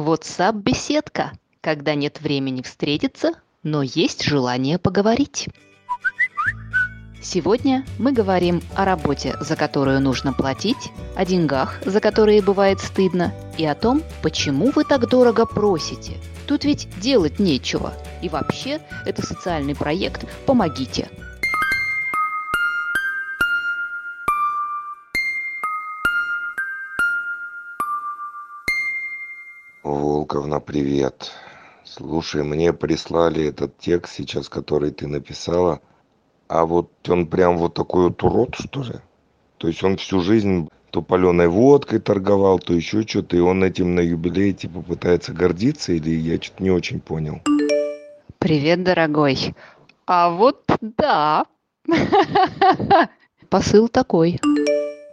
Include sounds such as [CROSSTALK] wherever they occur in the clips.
WhatsApp-беседка, когда нет времени встретиться, но есть желание поговорить. Сегодня мы говорим о работе, за которую нужно платить, о деньгах, за которые бывает стыдно, и о том, почему вы так дорого просите. Тут ведь делать нечего. И вообще, это социальный проект «Помогите». Волковна, привет. Слушай, мне прислали этот текст сейчас, который ты написала. А вот он прям вот такой вот урод, что ли? То есть он всю жизнь то паленой водкой торговал, то еще что-то, и он этим на юбилее типа пытается гордиться, или я что-то не очень понял. Привет, дорогой. А вот да. [LAUGHS] Посыл такой.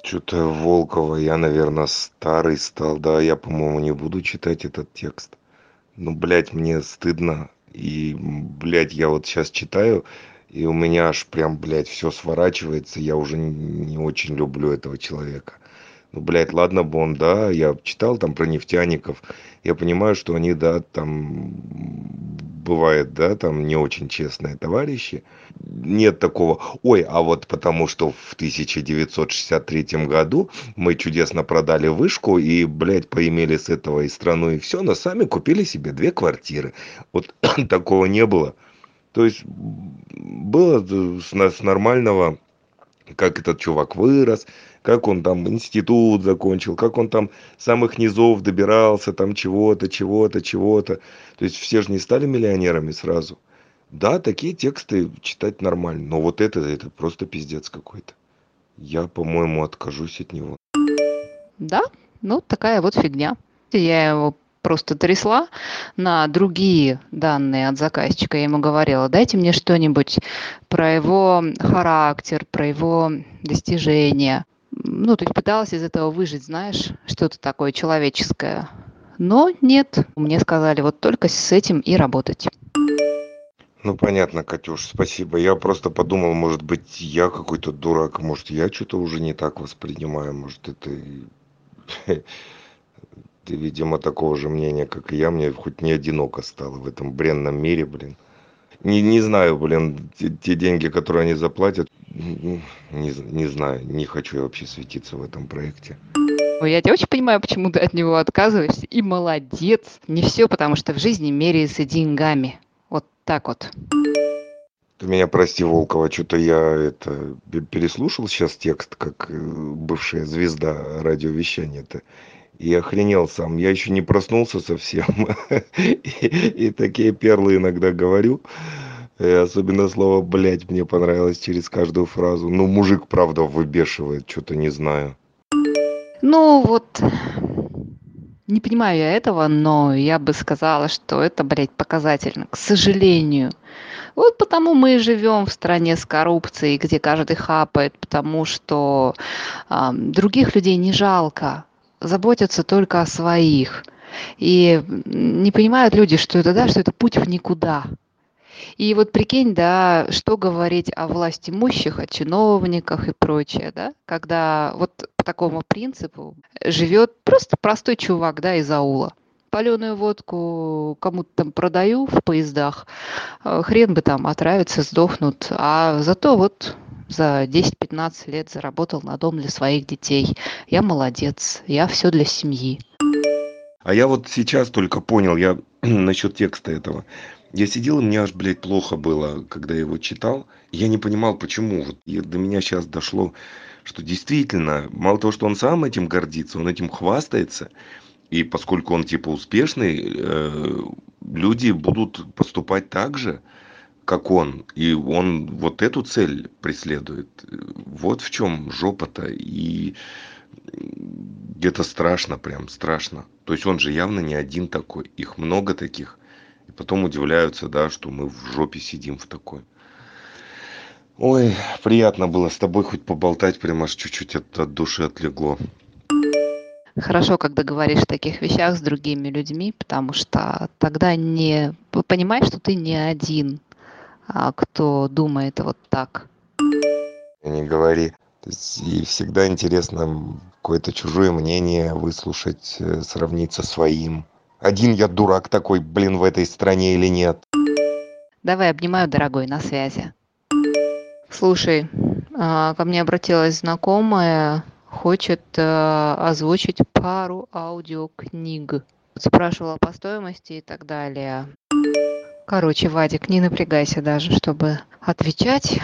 Что-то Волкова, я, наверное, старый стал, да, я, по-моему, не буду читать этот текст. Ну, блядь, мне стыдно. И, блядь, я вот сейчас читаю, и у меня аж прям, блядь, все сворачивается. Я уже не очень люблю этого человека. Ну, блядь, ладно бы он, да, я читал там про нефтяников. Я понимаю, что они, да, там бывает, да, там не очень честные товарищи. Нет такого, ой, а вот потому что в 1963 году мы чудесно продали вышку и, блядь, поимели с этого и страну и все, но сами купили себе две квартиры. Вот [COUGHS] такого не было. То есть было с, с нормального, как этот чувак вырос, как он там институт закончил, как он там самых низов добирался, там чего-то, чего-то, чего-то. То есть все же не стали миллионерами сразу. Да, такие тексты читать нормально, но вот это, это просто пиздец какой-то. Я, по-моему, откажусь от него. Да, ну такая вот фигня. Я его просто трясла на другие данные от заказчика. Я ему говорила, дайте мне что-нибудь про его характер, про его достижения. Ну, то есть пыталась из этого выжить, знаешь, что-то такое человеческое. Но нет, мне сказали, вот только с этим и работать. Ну, понятно, Катюш, спасибо. Я просто подумал, может быть, я какой-то дурак, может, я что-то уже не так воспринимаю, может, это [LAUGHS] ты, видимо, такого же мнения, как и я, мне хоть не одиноко стало в этом бренном мире, блин. Не, не знаю, блин, те, те деньги, которые они заплатят, не, не знаю, не хочу я вообще светиться в этом проекте. Я тебя очень понимаю, почему ты от него отказываешься. И молодец. Не все, потому что в жизни меряется деньгами. Вот так вот. Ты меня прости, Волкова, что-то я это переслушал сейчас текст, как э, бывшая звезда радиовещания-то и охренел сам. Я еще не проснулся совсем. [LAUGHS] и, такие перлы иногда говорю. И особенно слово «блядь» мне понравилось через каждую фразу. Ну, мужик, правда, выбешивает, что-то не знаю. Ну, вот... Не понимаю я этого, но я бы сказала, что это, блядь, показательно, к сожалению. Вот потому мы и живем в стране с коррупцией, где каждый хапает, потому что э, других людей не жалко заботятся только о своих. И не понимают люди, что это, да, что это путь в никуда. И вот прикинь, да, что говорить о власти имущих, о чиновниках и прочее, да, когда вот по такому принципу живет просто простой чувак, да, из аула. Паленую водку кому-то там продаю в поездах, э, хрен бы там отравятся, сдохнут, а зато вот за 10-15 лет заработал на дом для своих детей. Я молодец, я все для семьи. А я вот сейчас только понял, я [CLEARS THROAT] насчет текста этого. Я сидел, и мне аж, блядь, плохо было, когда я его читал. Я не понимал, почему. Вот и до меня сейчас дошло, что действительно, мало того, что он сам этим гордится, он этим хвастается. И поскольку он типа успешный, э, люди будут поступать так же как он. И он вот эту цель преследует. Вот в чем жопа-то. И где-то страшно, прям страшно. То есть он же явно не один такой. Их много таких. Потом удивляются, да, что мы в жопе сидим в такой. Ой, приятно было с тобой хоть поболтать, прям аж чуть-чуть от, от души отлегло. Хорошо, когда говоришь о таких вещах с другими людьми, потому что тогда не понимаешь, что ты не один а, кто думает вот так. Не говори. И всегда интересно какое-то чужое мнение выслушать, э, сравнить со своим. Один я дурак такой, блин, в этой стране или нет? Давай, обнимаю, дорогой, на связи. Слушай, а, ко мне обратилась знакомая, хочет э, озвучить пару аудиокниг. Спрашивала по стоимости и так далее. Короче, Вадик, не напрягайся даже, чтобы отвечать.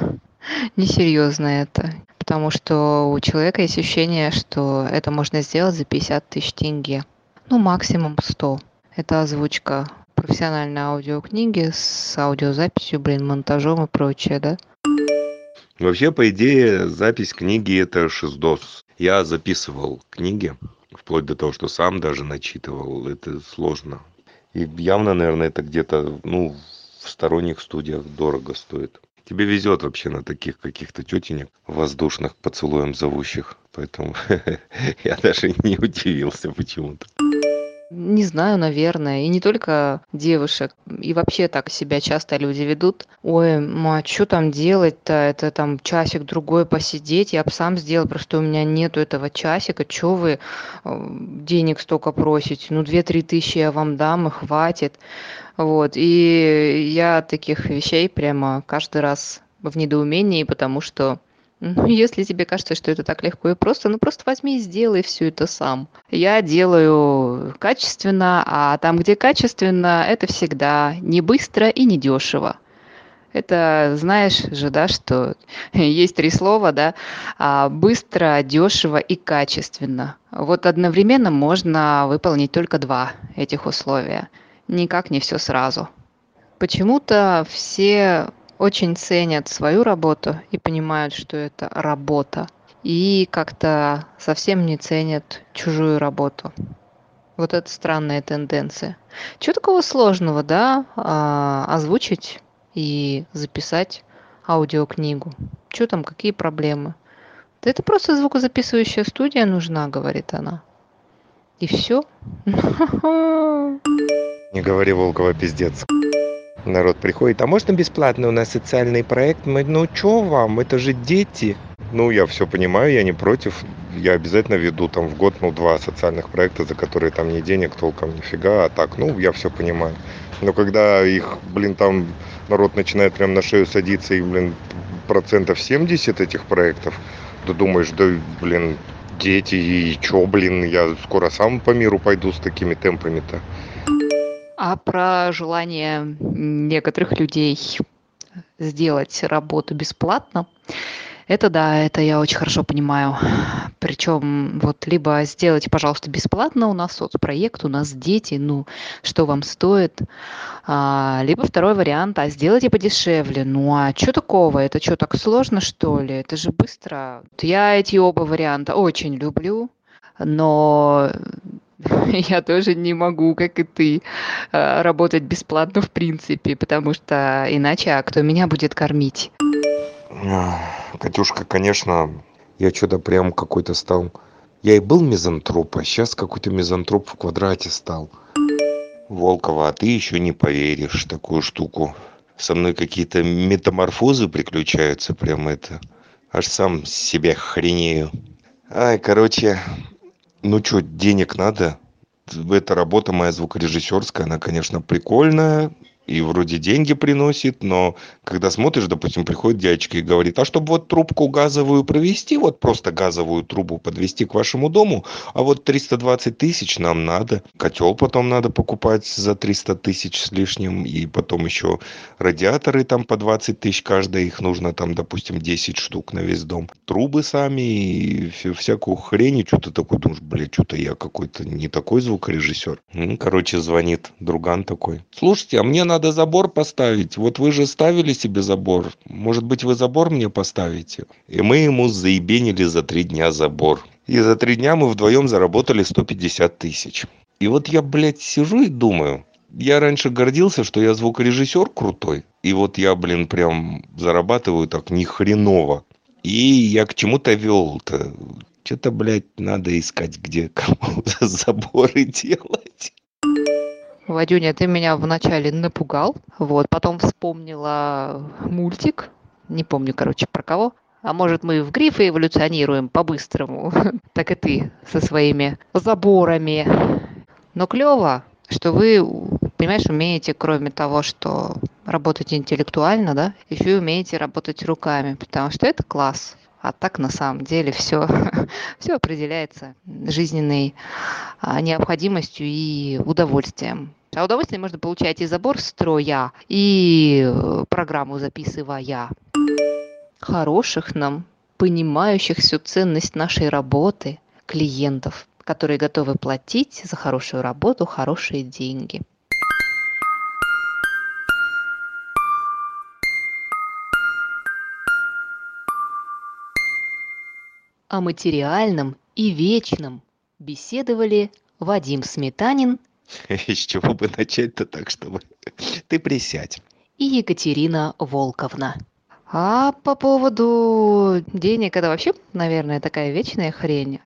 [LAUGHS] Несерьезно это. Потому что у человека есть ощущение, что это можно сделать за 50 тысяч тенге. Ну, максимум 100. Это озвучка профессиональной аудиокниги с аудиозаписью, блин, монтажом и прочее, да? Вообще, по идее, запись книги это шиздос. Я записывал книги, вплоть до того, что сам даже начитывал. Это сложно. И явно, наверное, это где-то, ну, в сторонних студиях дорого стоит. Тебе везет вообще на таких каких-то тетенек воздушных поцелуем зовущих. Поэтому [LAUGHS] я даже не удивился почему-то. Не знаю, наверное. И не только девушек. И вообще так себя часто люди ведут. Ой, ма, что там делать-то? Это там часик-другой посидеть. Я бы сам сделал, просто у меня нету этого часика. Чё вы э, денег столько просите? Ну, две-три тысячи я вам дам, и хватит. Вот. И я таких вещей прямо каждый раз в недоумении, потому что ну, если тебе кажется, что это так легко и просто, ну просто возьми и сделай все это сам. Я делаю качественно, а там, где качественно, это всегда не быстро и не дешево. Это знаешь же, да, что [LAUGHS] есть три слова, да, а, быстро, дешево и качественно. Вот одновременно можно выполнить только два этих условия. Никак не все сразу. Почему-то все очень ценят свою работу и понимают, что это работа. И как-то совсем не ценят чужую работу. Вот это странная тенденция. Чего такого сложного, да, а, озвучить и записать аудиокнигу? Что там, какие проблемы? Да это просто звукозаписывающая студия нужна, говорит она. И все. [LAUGHS] Не говори Волкова пиздец народ приходит, а можно бесплатно, у нас социальный проект, мы, ну что вам, это же дети. Ну, я все понимаю, я не против. Я обязательно веду там в год, ну, два социальных проекта, за которые там ни денег толком, нифига, а так, ну, я все понимаю. Но когда их, блин, там народ начинает прям на шею садиться, и, блин, процентов 70 этих проектов, ты думаешь, да, блин, дети, и чё, блин, я скоро сам по миру пойду с такими темпами-то. А про желание некоторых людей сделать работу бесплатно, это да, это я очень хорошо понимаю. Причем вот либо сделайте, пожалуйста, бесплатно, у нас соцпроект, у нас дети, ну, что вам стоит. А, либо второй вариант, а сделайте подешевле. Ну, а что такого? Это что, так сложно, что ли? Это же быстро. Я эти оба варианта очень люблю, но [LAUGHS] я тоже не могу, как и ты, э, работать бесплатно в принципе, потому что иначе а кто меня будет кормить? Катюшка, конечно, я что-то прям какой-то стал... Я и был мизантроп, а сейчас какой-то мизантроп в квадрате стал. Волкова, а ты еще не поверишь такую штуку. Со мной какие-то метаморфозы приключаются, прям это. Аж сам себя хренею. Ай, короче, ну что, денег надо. Эта работа моя звукорежиссерская, она, конечно, прикольная, и вроде деньги приносит, но когда смотришь, допустим, приходит дядечка и говорит, а чтобы вот трубку газовую провести, вот просто газовую трубу подвести к вашему дому, а вот 320 тысяч нам надо, котел потом надо покупать за 300 тысяч с лишним, и потом еще радиаторы там по 20 тысяч каждая, их нужно там, допустим, 10 штук на весь дом, трубы сами и всякую хрень, и что-то такой думаешь, блядь, что-то я какой-то не такой звукорежиссер. Короче, звонит друган такой, слушайте, а мне надо надо забор поставить. Вот вы же ставили себе забор. Может быть, вы забор мне поставите? И мы ему заебенили за три дня забор. И за три дня мы вдвоем заработали 150 тысяч. И вот я, блядь, сижу и думаю, я раньше гордился, что я звукорежиссер крутой. И вот я, блин, прям зарабатываю так ни хреново. И я к чему-то вел-то. Что-то, блядь, надо искать, где кому [LAUGHS] заборы делать. Вадюня, ты меня вначале напугал, вот, потом вспомнила мультик, не помню, короче, про кого. А может, мы в грифы эволюционируем по-быстрому, [LAUGHS] так и ты со своими заборами. Но клево, что вы, понимаешь, умеете, кроме того, что работать интеллектуально, да, еще и умеете работать руками, потому что это класс. А так на самом деле все, [LAUGHS] все определяется жизненной а, необходимостью и удовольствием. А удовольствие можно получать и забор строя, и э, программу записывая. Хороших нам, понимающих всю ценность нашей работы, клиентов, которые готовы платить за хорошую работу хорошие деньги. О материальном и вечном беседовали Вадим Сметанин [LAUGHS] С чего бы начать-то так, чтобы... [LAUGHS] Ты присядь. и Екатерина Волковна. А по поводу денег, это вообще, наверное, такая вечная хрень.